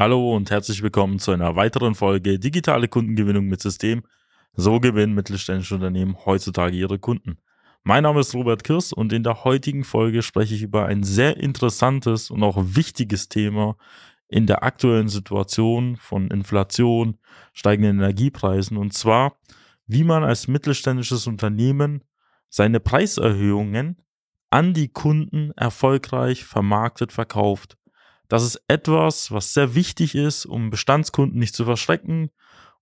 Hallo und herzlich willkommen zu einer weiteren Folge Digitale Kundengewinnung mit System. So gewinnen mittelständische Unternehmen heutzutage ihre Kunden. Mein Name ist Robert Kirs und in der heutigen Folge spreche ich über ein sehr interessantes und auch wichtiges Thema in der aktuellen Situation von Inflation, steigenden Energiepreisen und zwar, wie man als mittelständisches Unternehmen seine Preiserhöhungen an die Kunden erfolgreich vermarktet, verkauft. Das ist etwas, was sehr wichtig ist, um Bestandskunden nicht zu verschrecken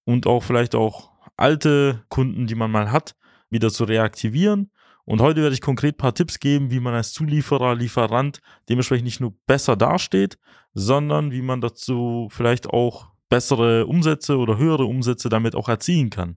und auch vielleicht auch alte Kunden, die man mal hat, wieder zu reaktivieren. Und heute werde ich konkret ein paar Tipps geben, wie man als Zulieferer, Lieferant dementsprechend nicht nur besser dasteht, sondern wie man dazu vielleicht auch bessere Umsätze oder höhere Umsätze damit auch erzielen kann.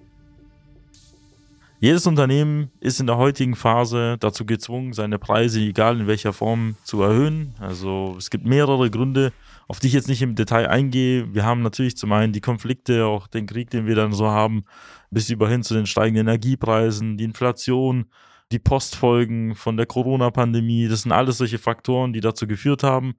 Jedes Unternehmen ist in der heutigen Phase dazu gezwungen, seine Preise, egal in welcher Form, zu erhöhen. Also es gibt mehrere Gründe, auf die ich jetzt nicht im Detail eingehe. Wir haben natürlich zum einen die Konflikte, auch den Krieg, den wir dann so haben, bis über hin zu den steigenden Energiepreisen, die Inflation, die Postfolgen von der Corona-Pandemie. Das sind alles solche Faktoren, die dazu geführt haben,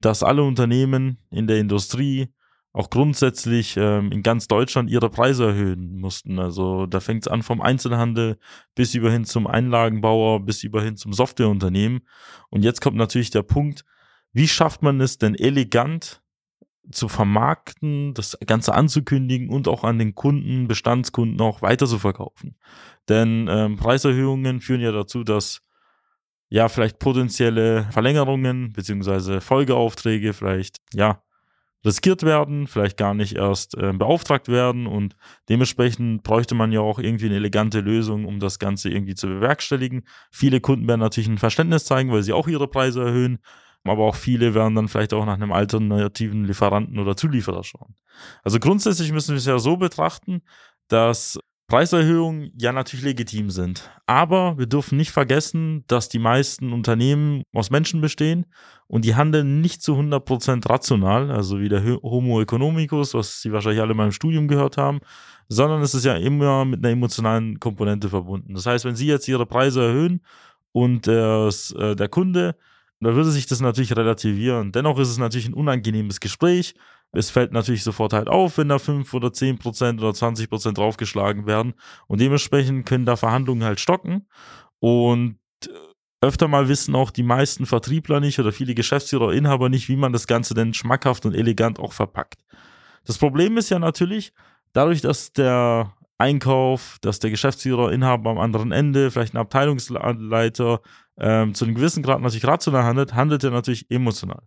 dass alle Unternehmen in der Industrie auch grundsätzlich ähm, in ganz Deutschland ihre Preise erhöhen mussten. Also da fängt es an vom Einzelhandel bis über hin zum Einlagenbauer, bis über hin zum Softwareunternehmen. Und jetzt kommt natürlich der Punkt, wie schafft man es denn elegant zu vermarkten, das Ganze anzukündigen und auch an den Kunden, Bestandskunden auch weiter zu verkaufen. Denn ähm, Preiserhöhungen führen ja dazu, dass ja vielleicht potenzielle Verlängerungen beziehungsweise Folgeaufträge vielleicht ja riskiert werden, vielleicht gar nicht erst äh, beauftragt werden und dementsprechend bräuchte man ja auch irgendwie eine elegante Lösung, um das Ganze irgendwie zu bewerkstelligen. Viele Kunden werden natürlich ein Verständnis zeigen, weil sie auch ihre Preise erhöhen, aber auch viele werden dann vielleicht auch nach einem alternativen Lieferanten oder Zulieferer schauen. Also grundsätzlich müssen wir es ja so betrachten, dass Preiserhöhungen ja natürlich legitim sind. Aber wir dürfen nicht vergessen, dass die meisten Unternehmen aus Menschen bestehen und die handeln nicht zu 100% rational, also wie der Homo economicus, was Sie wahrscheinlich alle in meinem Studium gehört haben, sondern es ist ja immer mit einer emotionalen Komponente verbunden. Das heißt, wenn Sie jetzt Ihre Preise erhöhen und äh, der Kunde, dann würde sich das natürlich relativieren. Dennoch ist es natürlich ein unangenehmes Gespräch es fällt natürlich sofort halt auf, wenn da 5 oder 10 Prozent oder 20 Prozent draufgeschlagen werden. Und dementsprechend können da Verhandlungen halt stocken. Und äh, öfter mal wissen auch die meisten Vertriebler nicht oder viele Geschäftsführer, Inhaber nicht, wie man das Ganze denn schmackhaft und elegant auch verpackt. Das Problem ist ja natürlich, dadurch, dass der Einkauf, dass der Geschäftsführer, Inhaber am anderen Ende, vielleicht ein Abteilungsleiter, ähm, zu einem gewissen Grad natürlich rational handelt, handelt er natürlich emotional.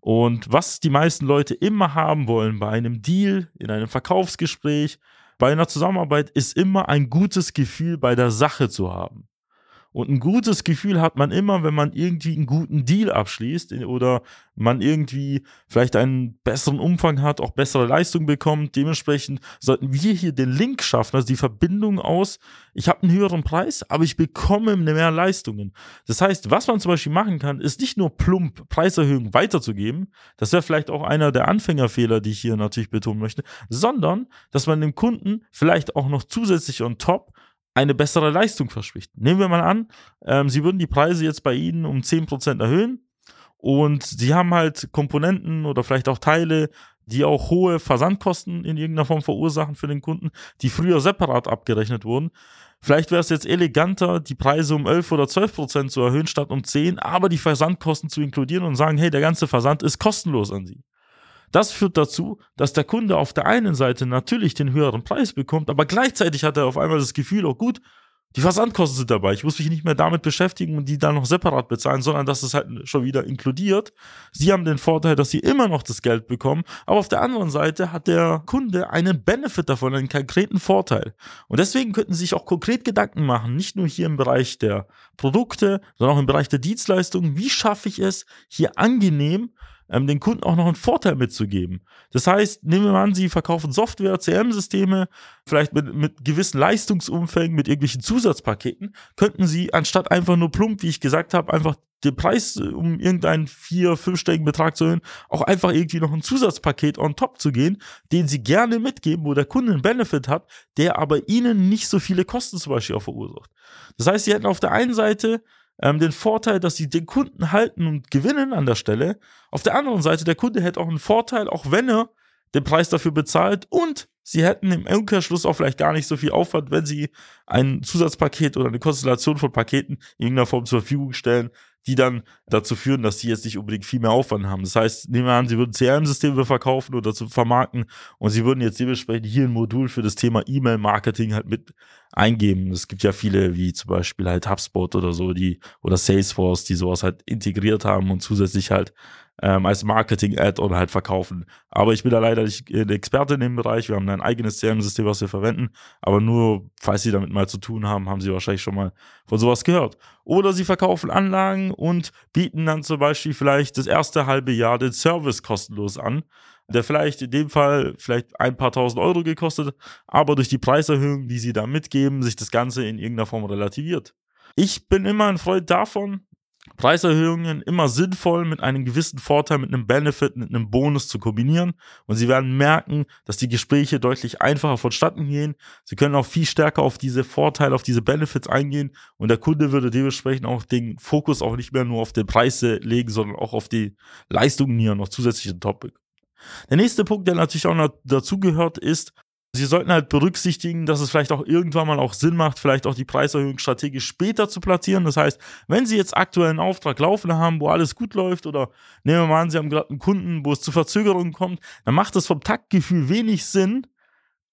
Und was die meisten Leute immer haben wollen bei einem Deal, in einem Verkaufsgespräch, bei einer Zusammenarbeit, ist immer ein gutes Gefühl bei der Sache zu haben. Und ein gutes Gefühl hat man immer, wenn man irgendwie einen guten Deal abschließt oder man irgendwie vielleicht einen besseren Umfang hat, auch bessere Leistung bekommt. Dementsprechend sollten wir hier den Link schaffen, also die Verbindung aus, ich habe einen höheren Preis, aber ich bekomme mehr Leistungen. Das heißt, was man zum Beispiel machen kann, ist nicht nur plump Preiserhöhungen weiterzugeben, das wäre vielleicht auch einer der Anfängerfehler, die ich hier natürlich betonen möchte, sondern dass man dem Kunden vielleicht auch noch zusätzlich on top eine bessere Leistung verspricht. Nehmen wir mal an, ähm, Sie würden die Preise jetzt bei Ihnen um 10% erhöhen und Sie haben halt Komponenten oder vielleicht auch Teile, die auch hohe Versandkosten in irgendeiner Form verursachen für den Kunden, die früher separat abgerechnet wurden. Vielleicht wäre es jetzt eleganter, die Preise um 11 oder 12 Prozent zu erhöhen statt um 10, aber die Versandkosten zu inkludieren und sagen, hey, der ganze Versand ist kostenlos an Sie. Das führt dazu, dass der Kunde auf der einen Seite natürlich den höheren Preis bekommt, aber gleichzeitig hat er auf einmal das Gefühl, oh gut, die Versandkosten sind dabei. Ich muss mich nicht mehr damit beschäftigen und die dann noch separat bezahlen, sondern dass es halt schon wieder inkludiert. Sie haben den Vorteil, dass sie immer noch das Geld bekommen, aber auf der anderen Seite hat der Kunde einen Benefit davon, einen konkreten Vorteil. Und deswegen könnten Sie sich auch konkret Gedanken machen, nicht nur hier im Bereich der Produkte, sondern auch im Bereich der Dienstleistungen. Wie schaffe ich es, hier angenehm ähm, den Kunden auch noch einen Vorteil mitzugeben. Das heißt, nehmen wir mal an, Sie verkaufen Software, CM-Systeme, vielleicht mit, mit gewissen Leistungsumfängen, mit irgendwelchen Zusatzpaketen, könnten Sie anstatt einfach nur plump, wie ich gesagt habe, einfach den Preis äh, um irgendeinen vier, fünfstelligen Betrag zu erhöhen, auch einfach irgendwie noch ein Zusatzpaket on top zu gehen, den sie gerne mitgeben, wo der Kunde einen Benefit hat, der aber ihnen nicht so viele Kosten zum Beispiel auch verursacht. Das heißt, sie hätten auf der einen Seite ähm, den Vorteil, dass sie den Kunden halten und gewinnen an der Stelle. Auf der anderen Seite, der Kunde hätte auch einen Vorteil, auch wenn er den Preis dafür bezahlt und sie hätten im Umkehrschluss auch vielleicht gar nicht so viel Aufwand, wenn sie ein Zusatzpaket oder eine Konstellation von Paketen in irgendeiner Form zur Verfügung stellen, die dann dazu führen, dass sie jetzt nicht unbedingt viel mehr Aufwand haben. Das heißt, nehmen wir an, sie würden CRM-Systeme verkaufen oder zu vermarkten und sie würden jetzt dementsprechend hier ein Modul für das Thema E-Mail-Marketing halt mit eingeben. Es gibt ja viele, wie zum Beispiel halt HubSpot oder so, die oder Salesforce, die sowas halt integriert haben und zusätzlich halt ähm, als Marketing-Add-on halt verkaufen. Aber ich bin da leider nicht ein Experte in dem Bereich. Wir haben ein eigenes CRM-System, was wir verwenden. Aber nur, falls Sie damit mal zu tun haben, haben Sie wahrscheinlich schon mal von sowas gehört. Oder Sie verkaufen Anlagen und bieten dann zum Beispiel vielleicht das erste halbe Jahr den Service kostenlos an der vielleicht in dem Fall vielleicht ein paar tausend Euro gekostet, aber durch die Preiserhöhung, die sie da mitgeben, sich das Ganze in irgendeiner Form relativiert. Ich bin immer ein Freund davon, Preiserhöhungen immer sinnvoll mit einem gewissen Vorteil, mit einem Benefit, mit einem Bonus zu kombinieren. Und Sie werden merken, dass die Gespräche deutlich einfacher vonstatten gehen. Sie können auch viel stärker auf diese Vorteile, auf diese Benefits eingehen. Und der Kunde würde dementsprechend auch den Fokus auch nicht mehr nur auf den Preise legen, sondern auch auf die Leistungen hier noch zusätzlichen Topic. Der nächste Punkt, der natürlich auch noch dazugehört, ist, Sie sollten halt berücksichtigen, dass es vielleicht auch irgendwann mal auch Sinn macht, vielleicht auch die Preiserhöhung strategisch später zu platzieren. Das heißt, wenn Sie jetzt aktuell einen Auftrag laufen haben, wo alles gut läuft, oder nehmen wir mal an, Sie haben gerade einen Kunden, wo es zu Verzögerungen kommt, dann macht es vom Taktgefühl wenig Sinn,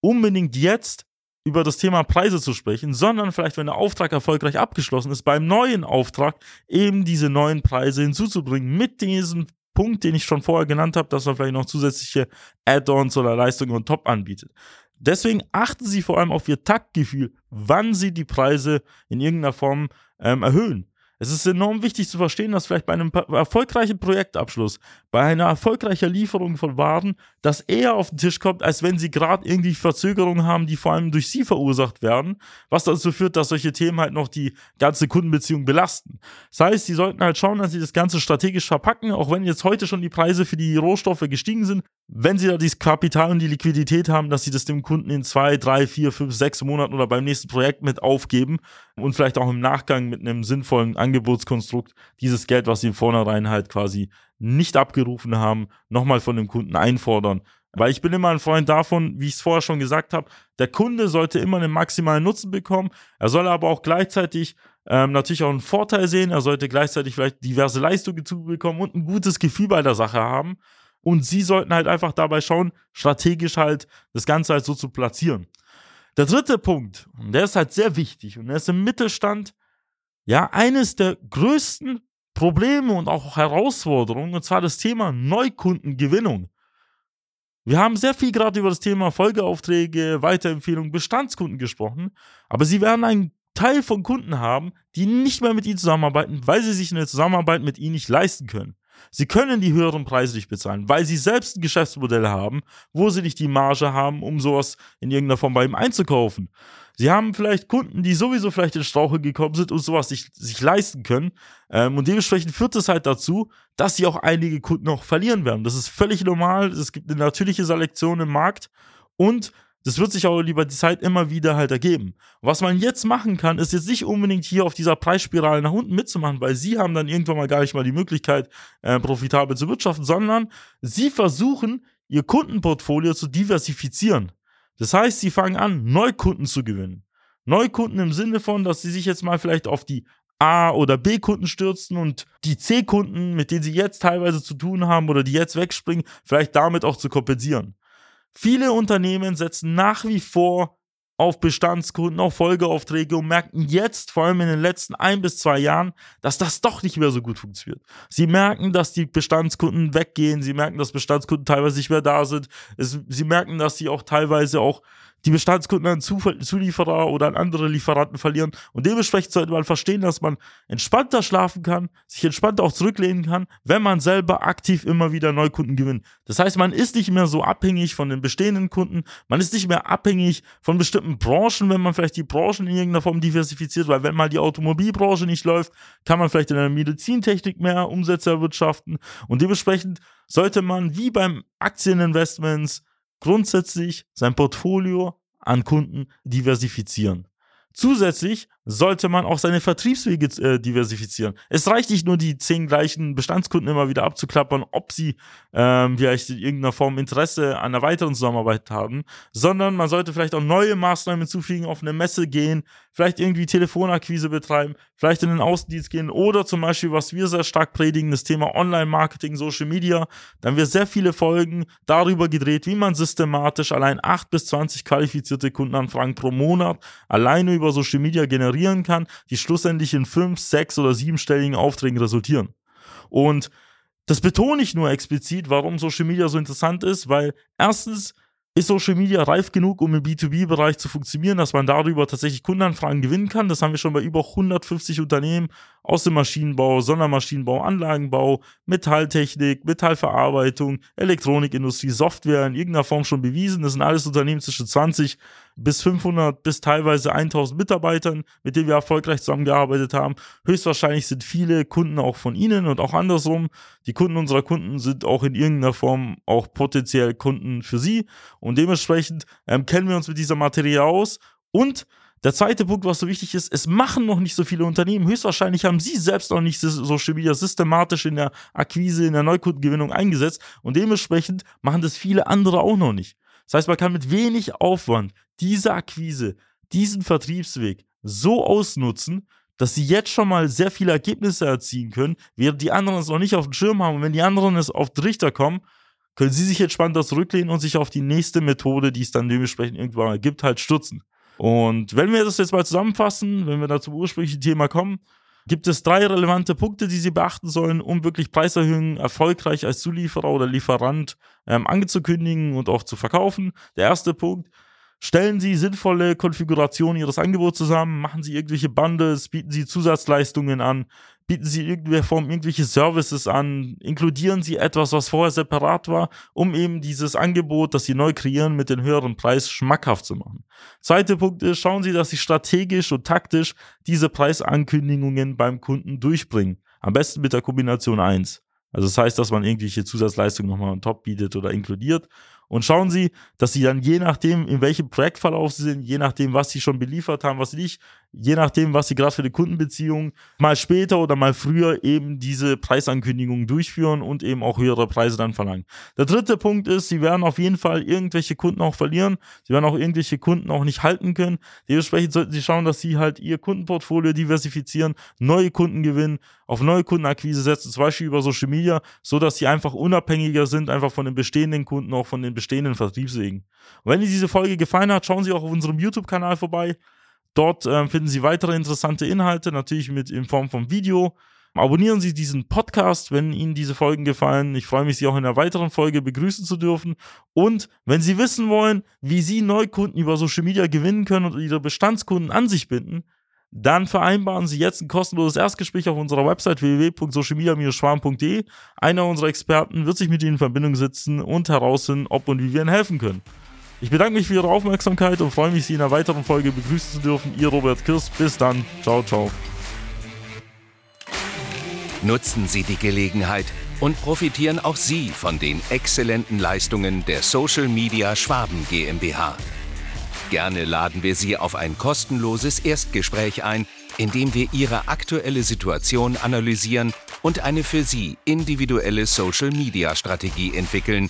unbedingt jetzt über das Thema Preise zu sprechen, sondern vielleicht, wenn der Auftrag erfolgreich abgeschlossen ist, beim neuen Auftrag eben diese neuen Preise hinzuzubringen mit diesem Punkt, den ich schon vorher genannt habe, dass man vielleicht noch zusätzliche Add-ons oder Leistungen on top anbietet. Deswegen achten Sie vor allem auf Ihr Taktgefühl, wann Sie die Preise in irgendeiner Form ähm, erhöhen. Es ist enorm wichtig zu verstehen, dass vielleicht bei einem erfolgreichen Projektabschluss, bei einer erfolgreichen Lieferung von Waren, das eher auf den Tisch kommt, als wenn sie gerade irgendwie Verzögerungen haben, die vor allem durch sie verursacht werden, was dazu führt, dass solche Themen halt noch die ganze Kundenbeziehung belasten. Das heißt, sie sollten halt schauen, dass sie das Ganze strategisch verpacken, auch wenn jetzt heute schon die Preise für die Rohstoffe gestiegen sind, wenn sie da dieses Kapital und die Liquidität haben, dass sie das dem Kunden in zwei, drei, vier, fünf, sechs Monaten oder beim nächsten Projekt mit aufgeben und vielleicht auch im Nachgang mit einem sinnvollen Angebotskonstrukt dieses Geld, was sie im Vornherein halt quasi nicht abgerufen haben, nochmal von dem Kunden einfordern. Weil ich bin immer ein Freund davon, wie ich es vorher schon gesagt habe, der Kunde sollte immer einen maximalen Nutzen bekommen. Er soll aber auch gleichzeitig ähm, natürlich auch einen Vorteil sehen. Er sollte gleichzeitig vielleicht diverse Leistungen zubekommen und ein gutes Gefühl bei der Sache haben. Und sie sollten halt einfach dabei schauen, strategisch halt das Ganze halt so zu platzieren. Der dritte Punkt, und der ist halt sehr wichtig und der ist im Mittelstand ja eines der größten Probleme und auch Herausforderungen, und zwar das Thema Neukundengewinnung. Wir haben sehr viel gerade über das Thema Folgeaufträge, Weiterempfehlungen, Bestandskunden gesprochen, aber Sie werden einen Teil von Kunden haben, die nicht mehr mit Ihnen zusammenarbeiten, weil sie sich eine Zusammenarbeit mit Ihnen nicht leisten können. Sie können die höheren Preise nicht bezahlen, weil sie selbst ein Geschäftsmodell haben, wo sie nicht die Marge haben, um sowas in irgendeiner Form bei ihm einzukaufen. Sie haben vielleicht Kunden, die sowieso vielleicht in Strauche gekommen sind und sowas sich, sich leisten können. Ähm, und dementsprechend führt es halt dazu, dass sie auch einige Kunden auch verlieren werden. Das ist völlig normal. Es gibt eine natürliche Selektion im Markt und das wird sich auch über die Zeit immer wieder halt ergeben. Was man jetzt machen kann, ist jetzt nicht unbedingt hier auf dieser Preisspirale nach unten mitzumachen, weil sie haben dann irgendwann mal gar nicht mal die Möglichkeit, äh, profitabel zu wirtschaften, sondern sie versuchen, ihr Kundenportfolio zu diversifizieren. Das heißt, sie fangen an, Neukunden zu gewinnen. Neukunden im Sinne von, dass sie sich jetzt mal vielleicht auf die A- oder B-Kunden stürzen und die C-Kunden, mit denen sie jetzt teilweise zu tun haben oder die jetzt wegspringen, vielleicht damit auch zu kompensieren. Viele Unternehmen setzen nach wie vor auf Bestandskunden, auf Folgeaufträge und merken jetzt, vor allem in den letzten ein bis zwei Jahren, dass das doch nicht mehr so gut funktioniert. Sie merken, dass die Bestandskunden weggehen, sie merken, dass Bestandskunden teilweise nicht mehr da sind, es, sie merken, dass sie auch teilweise auch die Bestandskunden an Zulieferer oder an andere Lieferanten verlieren. Und dementsprechend sollte man verstehen, dass man entspannter schlafen kann, sich entspannter auch zurücklehnen kann, wenn man selber aktiv immer wieder Neukunden gewinnt. Das heißt, man ist nicht mehr so abhängig von den bestehenden Kunden, man ist nicht mehr abhängig von bestimmten Branchen, wenn man vielleicht die Branchen in irgendeiner Form diversifiziert, weil wenn mal die Automobilbranche nicht läuft, kann man vielleicht in der Medizintechnik mehr Umsätze erwirtschaften. Und dementsprechend sollte man wie beim Aktieninvestments grundsätzlich sein Portfolio an Kunden diversifizieren. Zusätzlich sollte man auch seine Vertriebswege äh, diversifizieren. Es reicht nicht nur, die zehn gleichen Bestandskunden immer wieder abzuklappern, ob sie ähm, vielleicht in irgendeiner Form Interesse an einer weiteren Zusammenarbeit haben, sondern man sollte vielleicht auch neue Maßnahmen hinzufügen, auf eine Messe gehen, vielleicht irgendwie Telefonakquise betreiben, vielleicht in den Außendienst gehen oder zum Beispiel, was wir sehr stark predigen, das Thema Online-Marketing, Social Media. Da haben wir sehr viele Folgen darüber gedreht, wie man systematisch allein 8 bis 20 qualifizierte Kundenanfragen pro Monat alleine über Social Media generieren kann, die schlussendlich in 5, 6 oder 7-stelligen Aufträgen resultieren. Und das betone ich nur explizit, warum Social Media so interessant ist, weil erstens ist Social Media reif genug, um im B2B-Bereich zu funktionieren, dass man darüber tatsächlich Kundenanfragen gewinnen kann? Das haben wir schon bei über 150 Unternehmen aus dem Maschinenbau, Sondermaschinenbau, Anlagenbau, Metalltechnik, Metallverarbeitung, Elektronikindustrie, Software in irgendeiner Form schon bewiesen. Das sind alles Unternehmen zwischen 20 bis 500 bis teilweise 1000 Mitarbeitern, mit denen wir erfolgreich zusammengearbeitet haben. Höchstwahrscheinlich sind viele Kunden auch von Ihnen und auch andersrum. Die Kunden unserer Kunden sind auch in irgendeiner Form auch potenziell Kunden für Sie und dementsprechend ähm, kennen wir uns mit dieser Materie aus und der zweite Punkt, was so wichtig ist, es machen noch nicht so viele Unternehmen. Höchstwahrscheinlich haben sie selbst noch nicht Social Media systematisch in der Akquise, in der Neukundengewinnung eingesetzt und dementsprechend machen das viele andere auch noch nicht. Das heißt, man kann mit wenig Aufwand diese Akquise, diesen Vertriebsweg so ausnutzen, dass sie jetzt schon mal sehr viele Ergebnisse erzielen können, während die anderen es noch nicht auf dem Schirm haben. Und wenn die anderen es auf den Richter kommen, können sie sich entspannter zurücklehnen und sich auf die nächste Methode, die es dann dementsprechend irgendwann mal gibt, halt stützen. Und wenn wir das jetzt mal zusammenfassen, wenn wir da zum ursprünglichen Thema kommen, gibt es drei relevante Punkte, die Sie beachten sollen, um wirklich Preiserhöhungen erfolgreich als Zulieferer oder Lieferant ähm, angezukündigen und auch zu verkaufen. Der erste Punkt, Stellen Sie sinnvolle Konfigurationen Ihres Angebots zusammen, machen Sie irgendwelche Bundles, bieten Sie Zusatzleistungen an, bieten Sie in irgendeiner Form irgendwelche Services an, inkludieren Sie etwas, was vorher separat war, um eben dieses Angebot, das Sie neu kreieren, mit dem höheren Preis schmackhaft zu machen. Zweiter Punkt ist, schauen Sie, dass Sie strategisch und taktisch diese Preisankündigungen beim Kunden durchbringen. Am besten mit der Kombination 1. Also das heißt, dass man irgendwelche Zusatzleistungen nochmal on top bietet oder inkludiert. Und schauen Sie, dass Sie dann je nachdem, in welchem Projektverlauf Sie sind, je nachdem, was Sie schon beliefert haben, was nicht, je nachdem, was Sie gerade für die Kundenbeziehung mal später oder mal früher eben diese Preisankündigungen durchführen und eben auch höhere Preise dann verlangen. Der dritte Punkt ist, Sie werden auf jeden Fall irgendwelche Kunden auch verlieren. Sie werden auch irgendwelche Kunden auch nicht halten können. Dementsprechend sollten Sie schauen, dass Sie halt Ihr Kundenportfolio diversifizieren, neue Kunden gewinnen, auf neue Kundenakquise setzen, zum Beispiel über Social Media, so dass Sie einfach unabhängiger sind, einfach von den bestehenden Kunden, auch von den bestehenden Vertriebswegen. Und wenn Ihnen diese Folge gefallen hat, schauen Sie auch auf unserem YouTube-Kanal vorbei. Dort äh, finden Sie weitere interessante Inhalte, natürlich mit in Form von Video. Abonnieren Sie diesen Podcast, wenn Ihnen diese Folgen gefallen. Ich freue mich, Sie auch in einer weiteren Folge begrüßen zu dürfen. Und wenn Sie wissen wollen, wie Sie Neukunden über Social Media gewinnen können und Ihre Bestandskunden an sich binden, dann vereinbaren Sie jetzt ein kostenloses Erstgespräch auf unserer Website www.socialmedia-schwarm.de. Einer unserer Experten wird sich mit Ihnen in Verbindung setzen und herausfinden, ob und wie wir Ihnen helfen können. Ich bedanke mich für Ihre Aufmerksamkeit und freue mich, Sie in einer weiteren Folge begrüßen zu dürfen. Ihr Robert Kirst. Bis dann. Ciao, ciao. Nutzen Sie die Gelegenheit und profitieren auch Sie von den exzellenten Leistungen der Social Media Schwaben GmbH. Gerne laden wir Sie auf ein kostenloses Erstgespräch ein, in dem wir Ihre aktuelle Situation analysieren und eine für Sie individuelle Social-Media-Strategie entwickeln,